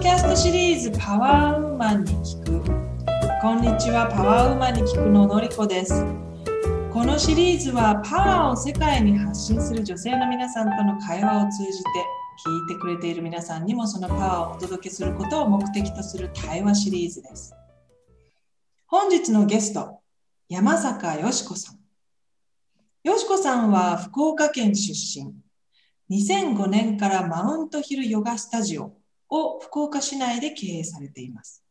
キャストシリーズパワーウーマンに聞く。こんにちはパワーウーマンに聞くののりこです。このシリーズはパワーを世界に発信する女性の皆さんとの会話を通じて聞いてくれている皆さんにもそのパワーをお届けすることを目的とする対話シリーズです。本日のゲスト山坂よしこさん。よしこさんは福岡県出身。2005年からマウントヒルヨガスタジオ。を福岡市内で経営されています。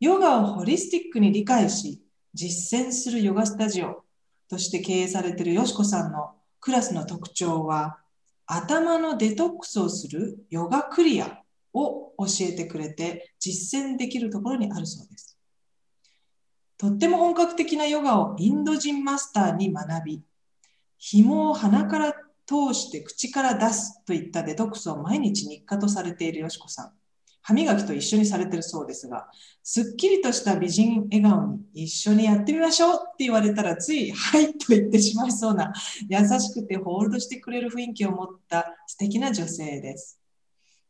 ヨガをホリスティックに理解し、実践するヨガスタジオとして経営されているよしこさんのクラスの特徴は、頭のデトックスをするヨガクリアを教えてくれて実践できるところにあるそうです。とっても本格的なヨガをインド人マスターに学び、紐を鼻から通して口から出すといったデトックスを毎日日課とされているよしこさん。歯磨きと一緒にされてるそうですが、すっきりとした美人笑顔に一緒にやってみましょうって言われたらついはいと言ってしまいそうな優しくてホールドしてくれる雰囲気を持った素敵な女性です。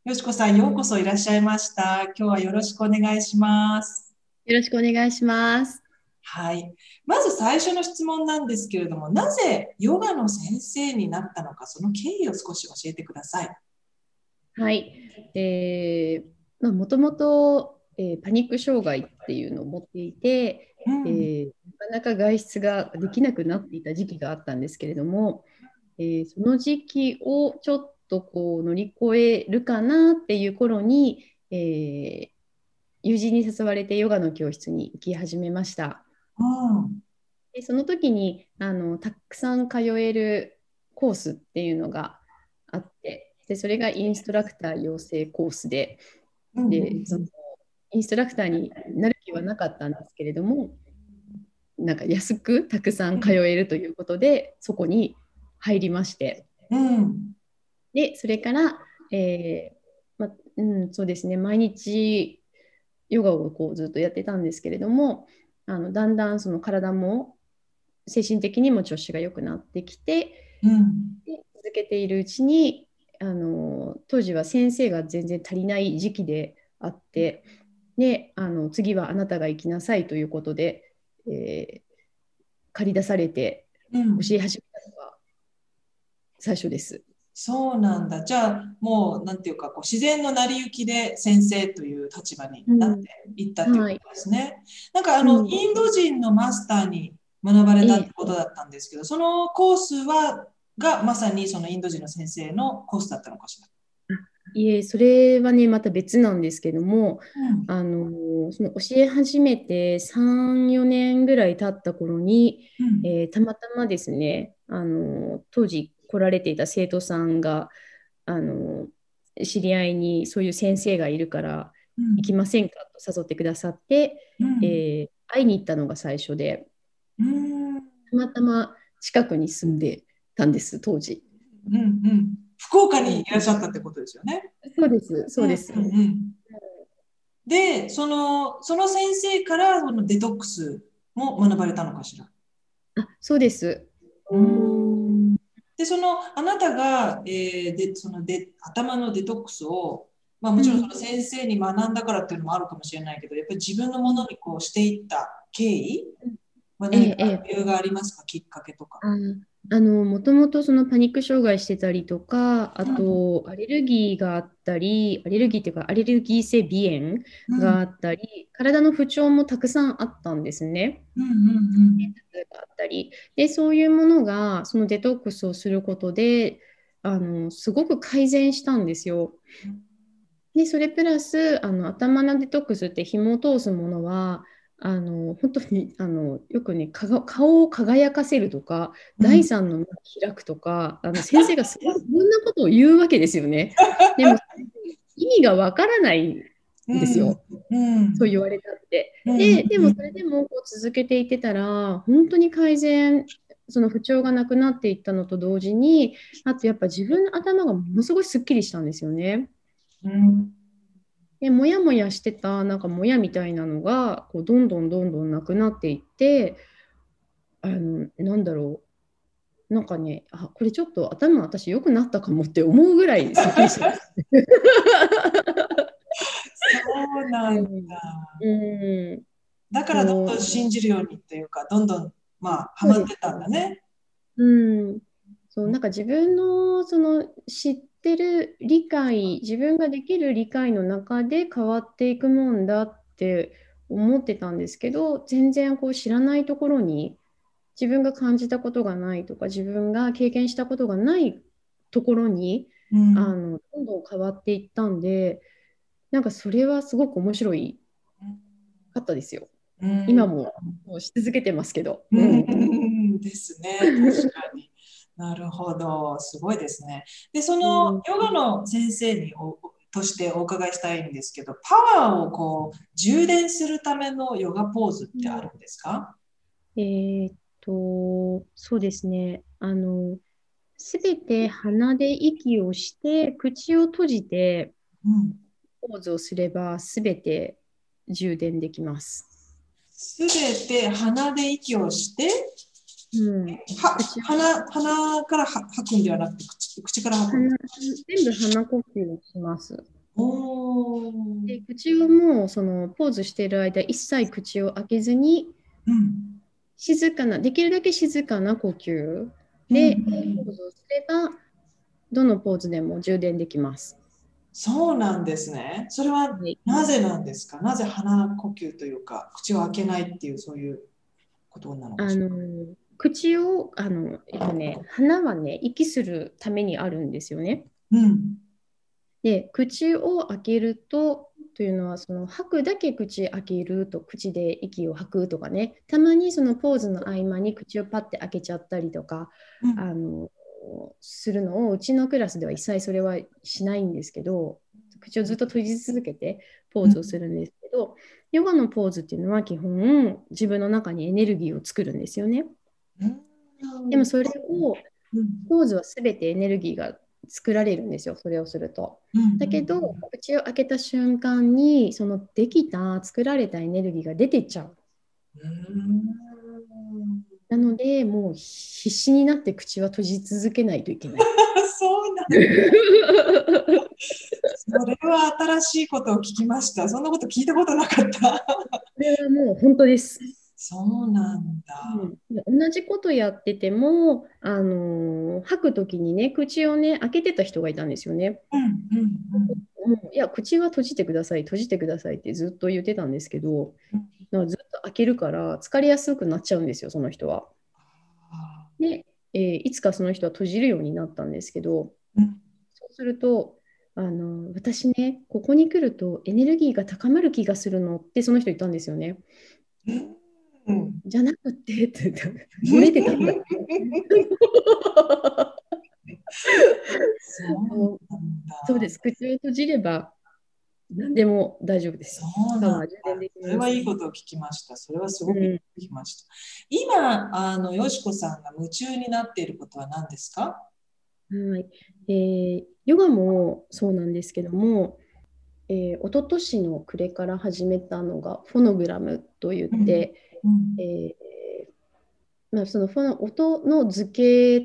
よしこさん、ようこそいらっしゃいました。今日はよろしくお願いします。よろしくお願いします。はい。まず最初の質問なんですけれども、なぜヨガの先生になったのか、その経緯を少し教えてください。はい。えー、もともと、えー、パニック障害っていうのを持っていて、うん、えー、なかなか外出ができなくなっていた時期があったんですけれども、えー、その時期をちょっとこう乗り越えるかなっていう頃に、えー、友人に誘われてヨガの教室に行き始めました。でその時にあのたくさん通えるコースっていうのがあってでそれがインストラクター養成コースででそのインストラクターになる気はなかったんですけれどもなんか安くたくさん通えるということでそこに入りまして、うん、でそれから、えーまうん、そうですね。毎日ヨガをこうずっとやってたんですけれどもあのだんだんその体も精神的にも調子が良くなってきて、うん、で続けているうちにあの当時は先生が全然足りない時期であってであの次はあなたが行きなさいということで、えー、借り出されて教え始めたのが最初です。そうなんだ。じゃあもうなんていうかこう自然の成り行きで先生という立場になっていったっていうことですね。うんはい、なんかあの、うん、インド人のマスターに学ばれたってことだったんですけど、そのコースはがまさにそのインド人の先生のコースだったのかしら？いえ、それはね、また別なんですけども、うん、あのその教え始めて3、4年ぐらい経った頃に、うん、えー、たまたまですね、あの当時来られていた生徒さんがあの知り合いにそういう先生がいるから行きませんかと誘ってくださって、うん、えー、会いに行ったのが最初で、うん、たまたま近くに住んでたんです当時、うんうん。福岡にいらっしゃったってことですよね。そうですそうです。うんうん、でそのその先生からそのデトックスも学ばれたのかしら？あそうです。うんでそのあなたが、えー、でそので頭のデトックスを、まあ、もちろんその先生に学んだからっていうのもあるかもしれないけどやっぱり自分のものにこうしていった経緯は何か理由がありますか、ええ、きっかけとか。あのもともとそのパニック障害してたりとかあとアレルギーがあったりアレルギーっていうかアレルギー性鼻炎があったり、うん、体の不調もたくさんあったんですね。うんうんうん、があったり。でそういうものがそのデトックスをすることであのすごく改善したんですよ。でそれプラスあの頭のデトックスって紐を通すものはあの本当にあのよくね顔を輝かせるとか、うん、第三の開くとかあの先生がそんなことを言うわけですよね。でも意味がわからないんですよ、うん、そう言われたって。ででもそれでもこう続けていってたら本当に改善その不調がなくなっていったのと同時にあとやっぱ自分の頭がものすごいすっきりしたんですよね。うんでもやもやしてたなんかもやみたいなのがこうどんどんどんどんなくなっていってあのなんだろうなんかねあこれちょっと頭私良くなったかもって思うぐらいすっきりします。そうなんだ。うん、だからどんどん信じるようにっていうか、どんどんまあハマってたんだね。うん、そうなんか自分のその知ってる理解、自分ができる理解の中で変わっていくもんだって思ってたんですけど、全然こう知らないところに自分が感じたことがないとか、自分が経験したことがないところに、うん、あのどんどん変わっていったんで、なんかそれはすごく面白いかったですよ。うん、今ももうし続けてますけど。うん、ですね、確かに。なるほど、すごいですね。で、そのヨガの先生におとしてお伺いしたいんですけど、パワーをこう充電するためのヨガポーズってあるんですか、えー、っと、そうですね。あの、すべて鼻で息をして、口を閉じて、ポーズをすれば、すべて充電できます。すべて鼻で息をして、うん、は鼻鼻から吐くんではなくて口口から吐く全部鼻呼吸をします。で口をもうそのポーズしている間一切口を開けずに、うん、静かなできるだけ静かな呼吸で、ポーズをすればどのポーズでも充電できます。そうなんですね。それはなぜなんですか、なぜ鼻呼吸というか口を開けないっていうそういうことなのかしら？あの口をあの、えっとね、鼻はね息するためにあるんですよね。うん、で口を開けるとというのはその吐くだけ口開けると口で息を吐くとかねたまにそのポーズの合間に口をパッて開けちゃったりとか、うん、あのするのをうちのクラスでは一切それはしないんですけど口をずっと閉じ続けてポーズをするんですけど、うん、ヨガのポーズっていうのは基本自分の中にエネルギーを作るんですよね。でもそれをポーズは全てエネルギーが作られるんですよそれをすると。だけど口を開けた瞬間にそのできた作られたエネルギーが出てっちゃう。なのでもう必死になって口は閉じ続けないといけない。そうなんそれは新しいことを聞きました。そんなこと聞いたことなかった。これはもう本当です。そうなんだ、うん、同じことやってても、あのー、吐く時にね口をね開けてた人がいたんですよね。うんうんうん、いや口は閉じてください閉じてくださいってずっと言ってたんですけど、うん、ずっと開けるから疲れやすくなっちゃうんですよその人は。で、えー、いつかその人は閉じるようになったんですけど、うん、そうするとあの私ねここに来るとエネルギーが高まる気がするのってその人言ったんですよね。うんうん、じゃなくてって言って、漏れてたんだ。そうそうです。口を閉じれば何でも大丈夫です。そうなんそれはいいことを聞きました。それはすごく聞きました。うん、今、あのよしこさんが夢中になっていることは何ですか？はい、えー、ヨガもそうなんですけども、えー、一昨年の暮れから始めたのがフォノグラムといって、えー、まあ、その音の図形っ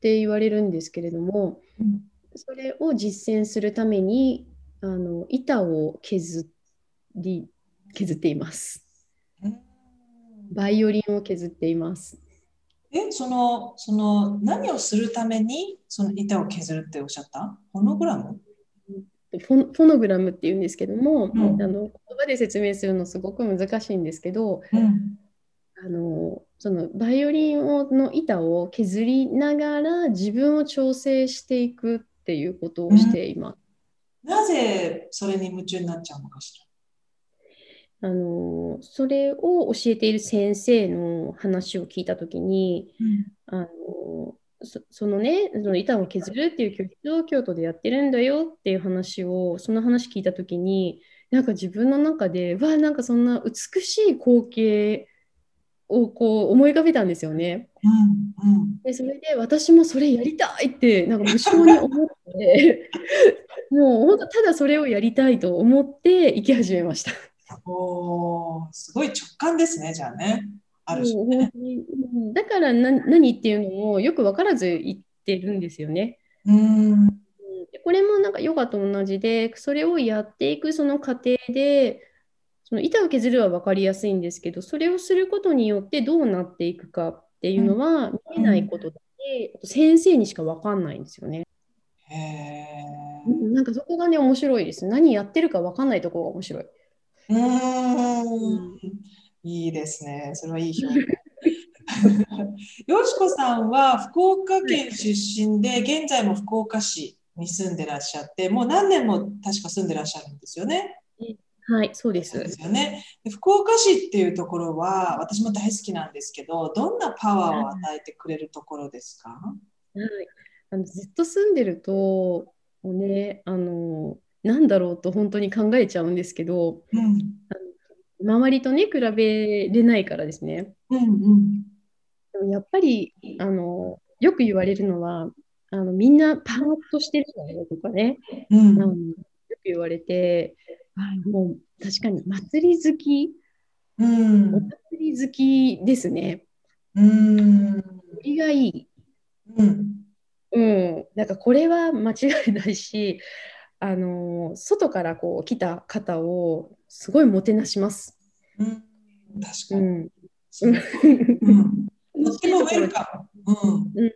て言われるんですけれども、うん、それを実践するためにあの板を削り削っています。バイオリンを削っています。え、その、その何をするためにその板を削るっておっしゃった？フォノグラム？フォノグラムっていうんですけども、うん、あの言葉で説明するのすごく難しいんですけど、うん、あのそのバイオリンをの板を削りながら自分を調整していくっていうことをしています。うん、なぜそれに夢中になっちゃうのかしら？あのそれを教えている先生の話を聞いた時に、あのそそのねその板を削るっていう教室を京都でやってるんだよっていう話をその話聞いた時になんか自分の中でわなんかそんな美しい光景をこう思い浮かべたんですよね。うんうん、でそれで私もそれやりたいってなんか無性に思って もう本当ただそれをやりたいと思って行き始めました。おすごい直感ですねじゃあね。あるし、ね、だから何何っていうのもよく分からず言ってるんですよね。うんこれもなんかヨガと同じで、それをやっていくその過程で、その板を削るは分かりやすいんですけど、それをすることによってどうなっていくかっていうのは見えないことで、うん、先生にしか分かんないんですよね。へなんかそこがね、面白いです。何やってるか分かんないところが面白い。うん、いいですね。それはいい表現。よしこさんは福岡県出身で、現在も福岡市に住んでらっしゃって、もう何年も確か住んでらっしゃるんですよね。はい、そうです。ですよね。福岡市っていうところは私も大好きなんですけど、どんなパワーを与えてくれるところですか、はい、あのずっと住んでると、もうね、あの、なんだろうと本当に考えちゃうんですけど、うん、周りとね、比べれないからですね。うんうんやっぱりあのよく言われるのはあのみんなパーッとしてるじゃないとかね、うん、よく言われてもう確かに祭り好き、うん、お祭り好きですね。うん。りがいい。うん。うん。なんかこれは間違いないし、あの外からこう来た方をすごいもてなします。うん、確かに。うん。うってもウェルカム。うん。うん、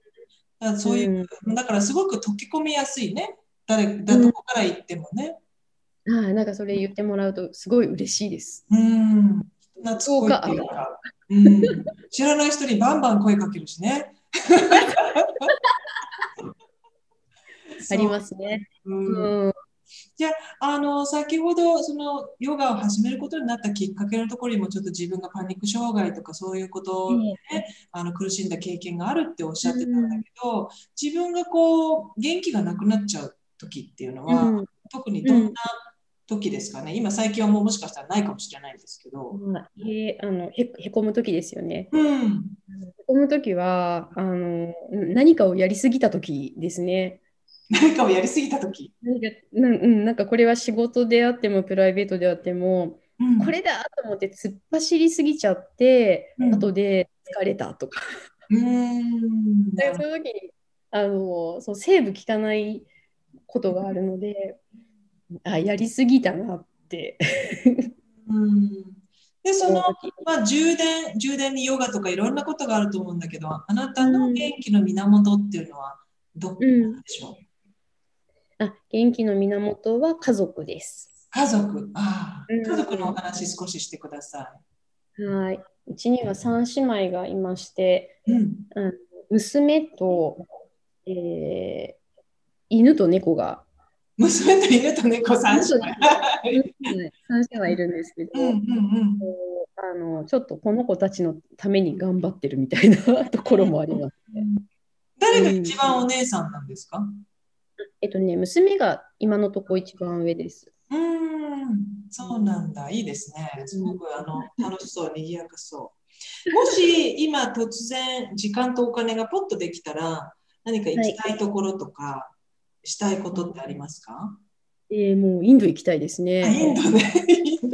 だそういう、だからすごく溶け込みやすいね。誰だどこから行ってもね。うん、あなんかそれ言ってもらうとすごい嬉しいです。うん。懐っこいっていうか。うん、知らない人にバンバン声かけるしね。ありますね。うん、じゃあ、あの先ほどそのヨガを始めることになったきっかけのところにもちょっと自分がパニック障害とかそういうことで、ね、あの苦しんだ経験があるっておっしゃってたんだけど、自分がこう元気がなくなっちゃう時っていうのは、うん、特にどんな時ですかね、今最近はもうもしかしたらないかもしれないんですけど。へあのへへこむ時ですよね。うん、へこむ時はあの何かをやりすぎた時ですね。何かをやりすぎた時。なんかな,、うん、なんかこれは仕事であってもプライベートであっても、うん、これだと思って突っ走りすぎちゃって、うん、後で疲れたとか。うん。そういう時にあのそうセーブ効かないことがあるのであやりすぎたなって。うん。でその、まあ、充電充電にヨガとかいろんなことがあると思うんだけどあなたの元気の源っていうのはどこなんでしょう、あ元気の源は家族です。家族、あ、うん、家族のお話少ししてください。はい。うちには3姉妹がいまして、うん、うん、娘と、えー、犬と猫が。娘と犬と猫3姉妹。3姉妹いるんですけど、うんうんうん、あのちょっとこの子たちのために頑張ってるみたいなところもあります、ね、誰が一番お姉さんなんですか、えっとね、娘が今のとこ一番上です。うん、そうなんだ。いいですね。すごくあの楽しそう、賑やかそう。もし今突然時間とお金がポッとできたら何か行きたいところとか、したいことってありますか、えー、もうインド行きたいですね。インドね。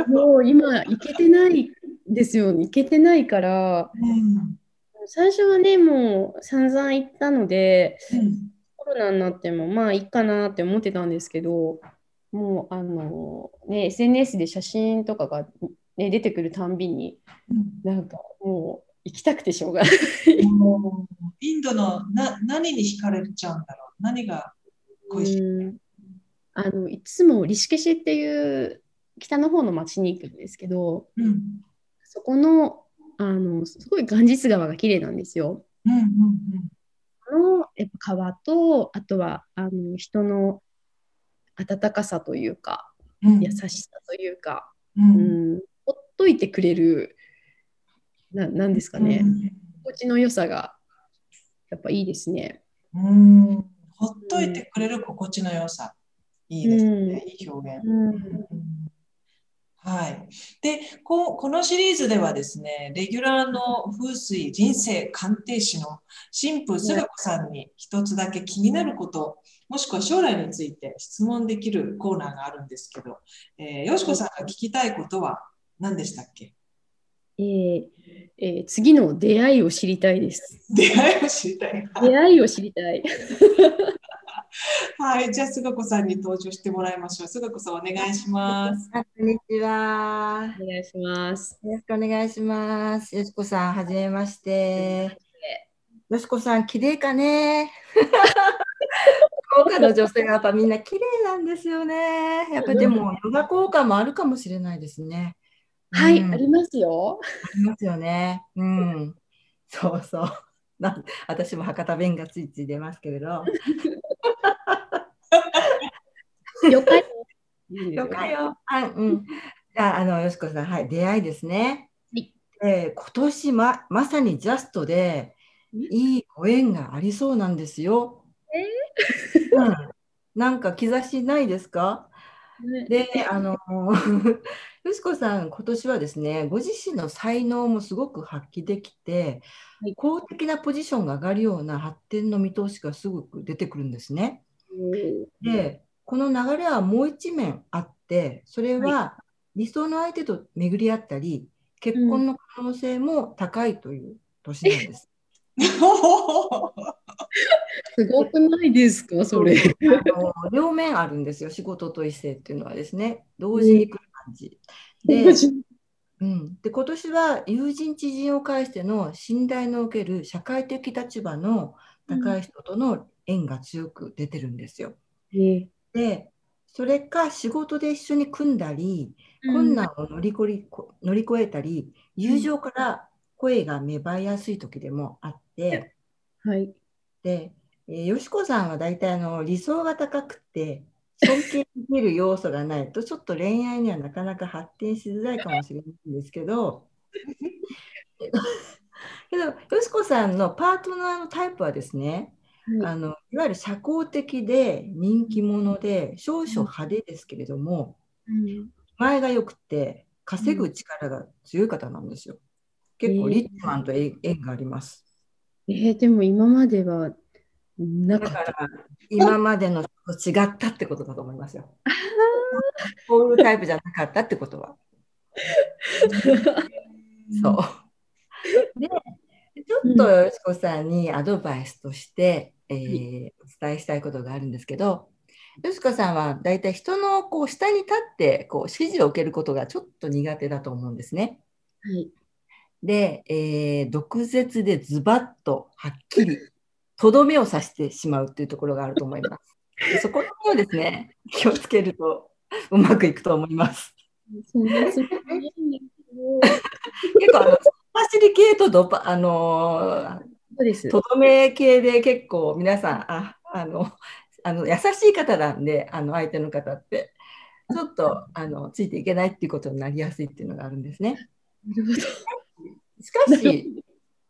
もう今行けてないですよ、行けてないから、うん、最初はね、もう散々行ったので、うんコロナになってもまあいいかなって思ってたんですけど、もうあの、ね、SNS で写真とかが、ね、出てくるたんびに、なんかもう行きたくてしょうがない。インドのな何に惹かれちゃうんだろう？何が恋しい？あのいつもリシケシっていう北の方の町に行くんですけど、うん、そこのあのすごいガンジス川が綺麗なんですよ。うんうんうんのやっぱ川とあとはあの人の温かさというか、うん、優しさというか、うん、うん、ほっといてくれるななんですかね、うん、心地の良さがやっぱいいですね。うん。ほっといてくれる心地の良さ、いいですね、いい表現。うんはい、でここのシリーズではですねレギュラーの風水人生鑑定士の新婦菅子さんに一つだけ気になることもしくは将来について質問できるコーナーがあるんですけど、えー、よしこさんが聞きたいことは何でしたっけ？えーえー、次の出会いを知りたいです。出会いを知りたい。出会いを知りたい。はい、じゃあ、すがこさんに登場してもらいましょう。すがこさん、お願いします。こんにちは。お願いします。よろしくお願いします。よしこさん、はじめまして。よしこさん、綺麗かね？福岡の女性はやっぱみんな綺麗なんですよね。やっぱでも、ヨガ効果もあるかもしれないですね。はい、うん、ありますよ。ありますよね。うん。そうそう。な私も博多弁がついつい出ますけれど。よかよ。よかよ。あ、うん。あ、あの、よしこさん、はい、出会いですね。はい、えー、今年ま、まさにジャストで。いいご縁がありそうなんですよ。え？ー、うん、なんか兆しないですか？で、あの、よしこさん、今年はですね、ご自身の才能もすごく発揮できて、はい、公的なポジションが上がるような発展の見通しがすごく出てくるんですね。で、この流れはもう一面あって、それは理想の相手と巡り合ったり、結婚の可能性も高いという年なんです。すごくないですか、それ。両面あるんですよ、仕事と異性っていうのはですね、同時に来る感じ。で、うん、で今年は友人、知人を介しての信頼のおける社会的立場の高い人との縁が強く出てるんですよ。うん、で、それか仕事で一緒に組んだり、困難を乗り越え乗り越えたり、友情から声が芽生えやすい時でもあって、はい、で、えー、よしこさんは大体あの理想が高くて尊敬できる要素がないとちょっと恋愛にはなかなか発展しづらいかもしれないんですけどけどよしこさんのパートナーのタイプはですね、はい、あのいわゆる社交的で人気者で少々派手ですけれども、うん、前がよくて稼ぐ力が強い方なんですよ。結構リッチマンと縁があります。えー、でも今まではなかった。今までのと違ったってことだと思いますよ。こういうタイプじゃなかったってことは。そう。で、ちょっとよしこさんにアドバイスとして、うん、えー、お伝えしたいことがあるんですけど、よしこさんは大体人のこう下に立ってこう指示を受けることがちょっと苦手だと思うんですね。はい、で、えー、毒舌でズバッとはっきりとどめを刺してしまうっていうところがあると思います。でそこをですね、気をつけるとうまくいくと思います。結構あの、ファシリ系とドパ、あのー、とどめ系で結構皆さん、ああの、あの優しい方なんで、あの相手の方って、ちょっとあのついていけないっていうことになりやすいっていうのがあるんですね。しかし、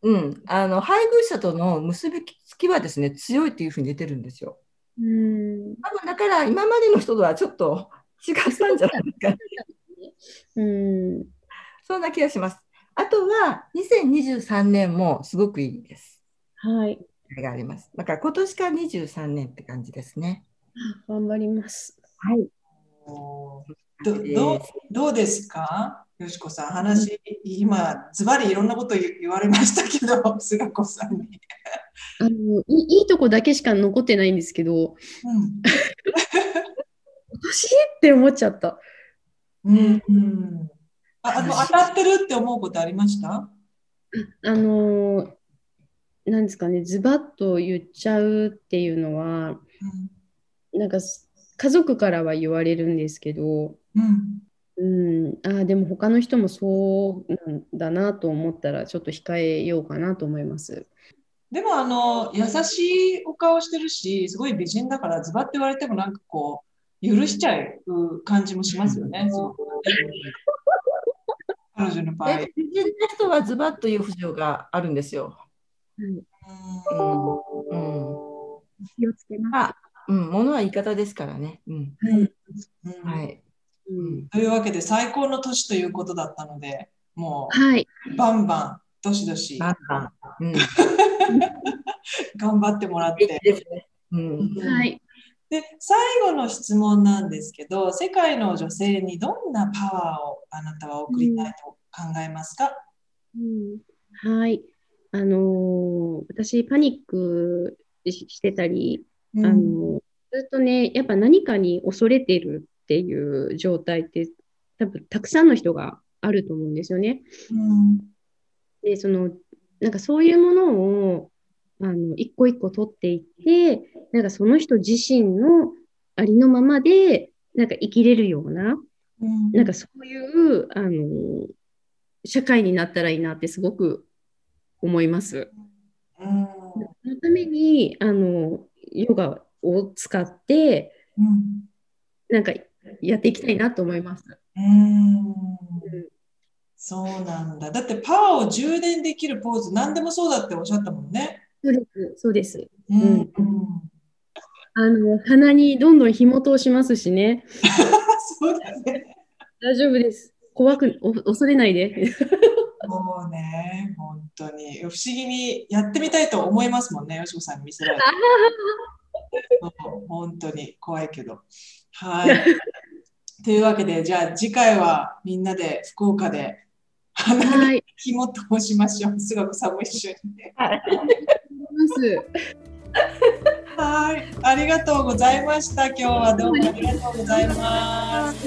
うん、あの配偶者との結びつきはですね強いっていうふうに出てるんですよ。うん多分だから今までの人とはちょっと違ったんじゃないですか。うんそんな気がします。あとは2023年もすごくいいです。はい。があります。だから今年から23年って感じですね。頑張ります。はい。どどうどうですか？よしこさん、話、今、ズバリいろんなこと言われましたけど、菅子さんに。あのいいいとこだけしか残ってないんですけど、うん、今年って思っちゃった。うん、うん、ああの当たってるって思うことありました？あのなんですかね、ズバッと言っちゃうっていうのは、うん、なんか家族からは言われるんですけど、うん、うん、あでも他の人もそうなんだなと思ったらちょっと控えようかなと思います。でもあの優しいお顔してるしすごい美人だからズバッて言われてもなんかこう許しちゃう感じもしますよね。彼女の場合。美人な人はズバッという不条があるんですよ。うん、うん、気をつけます。うん、ものは言い方ですからね。うん、はい、はいうん、というわけで最高の年ということだったので、もう、はい、バンバン、どしどし、バンバン。うん、頑張ってもらって。うん、はい。で最後の質問なんですけど世界の女性にどんなパワーをあなたは送りたいと考えますか、うん、はい。あのー、私パニックしてたり、うん、あのー、ずっとね、やっぱ何かに恐れてるっていう状態って多分たくさんの人があると思うんですよね。うん、でそのなんかそういうものをあの一個一個取っていってなんかその人自身のありのままでなんか生きれるような、うん、なんかそういうあの社会になったらいいなってすごく思います。うん、そのためにあのヨガを使って、うん、なんかやっていきたいなと思います。うんそうなんだ。だってパワーを充電できるポーズ、何でもそうだっておっしゃったもんね。そうです、そうです。うん、うん、あの鼻にどんどん紐通しますしね。そうだね。大丈夫です。怖くお恐れないで。もうね、本当に不思議にやってみたいと思いますもんね、よしこさんに見せられて。本当に怖いけど。はい。というわけで、じゃあ次回はみんなで福岡で鼻に紐通しましょう。すごく寒い一緒に、ね。はい。はい、ありがとうございました。今日はどうもありがとうございます。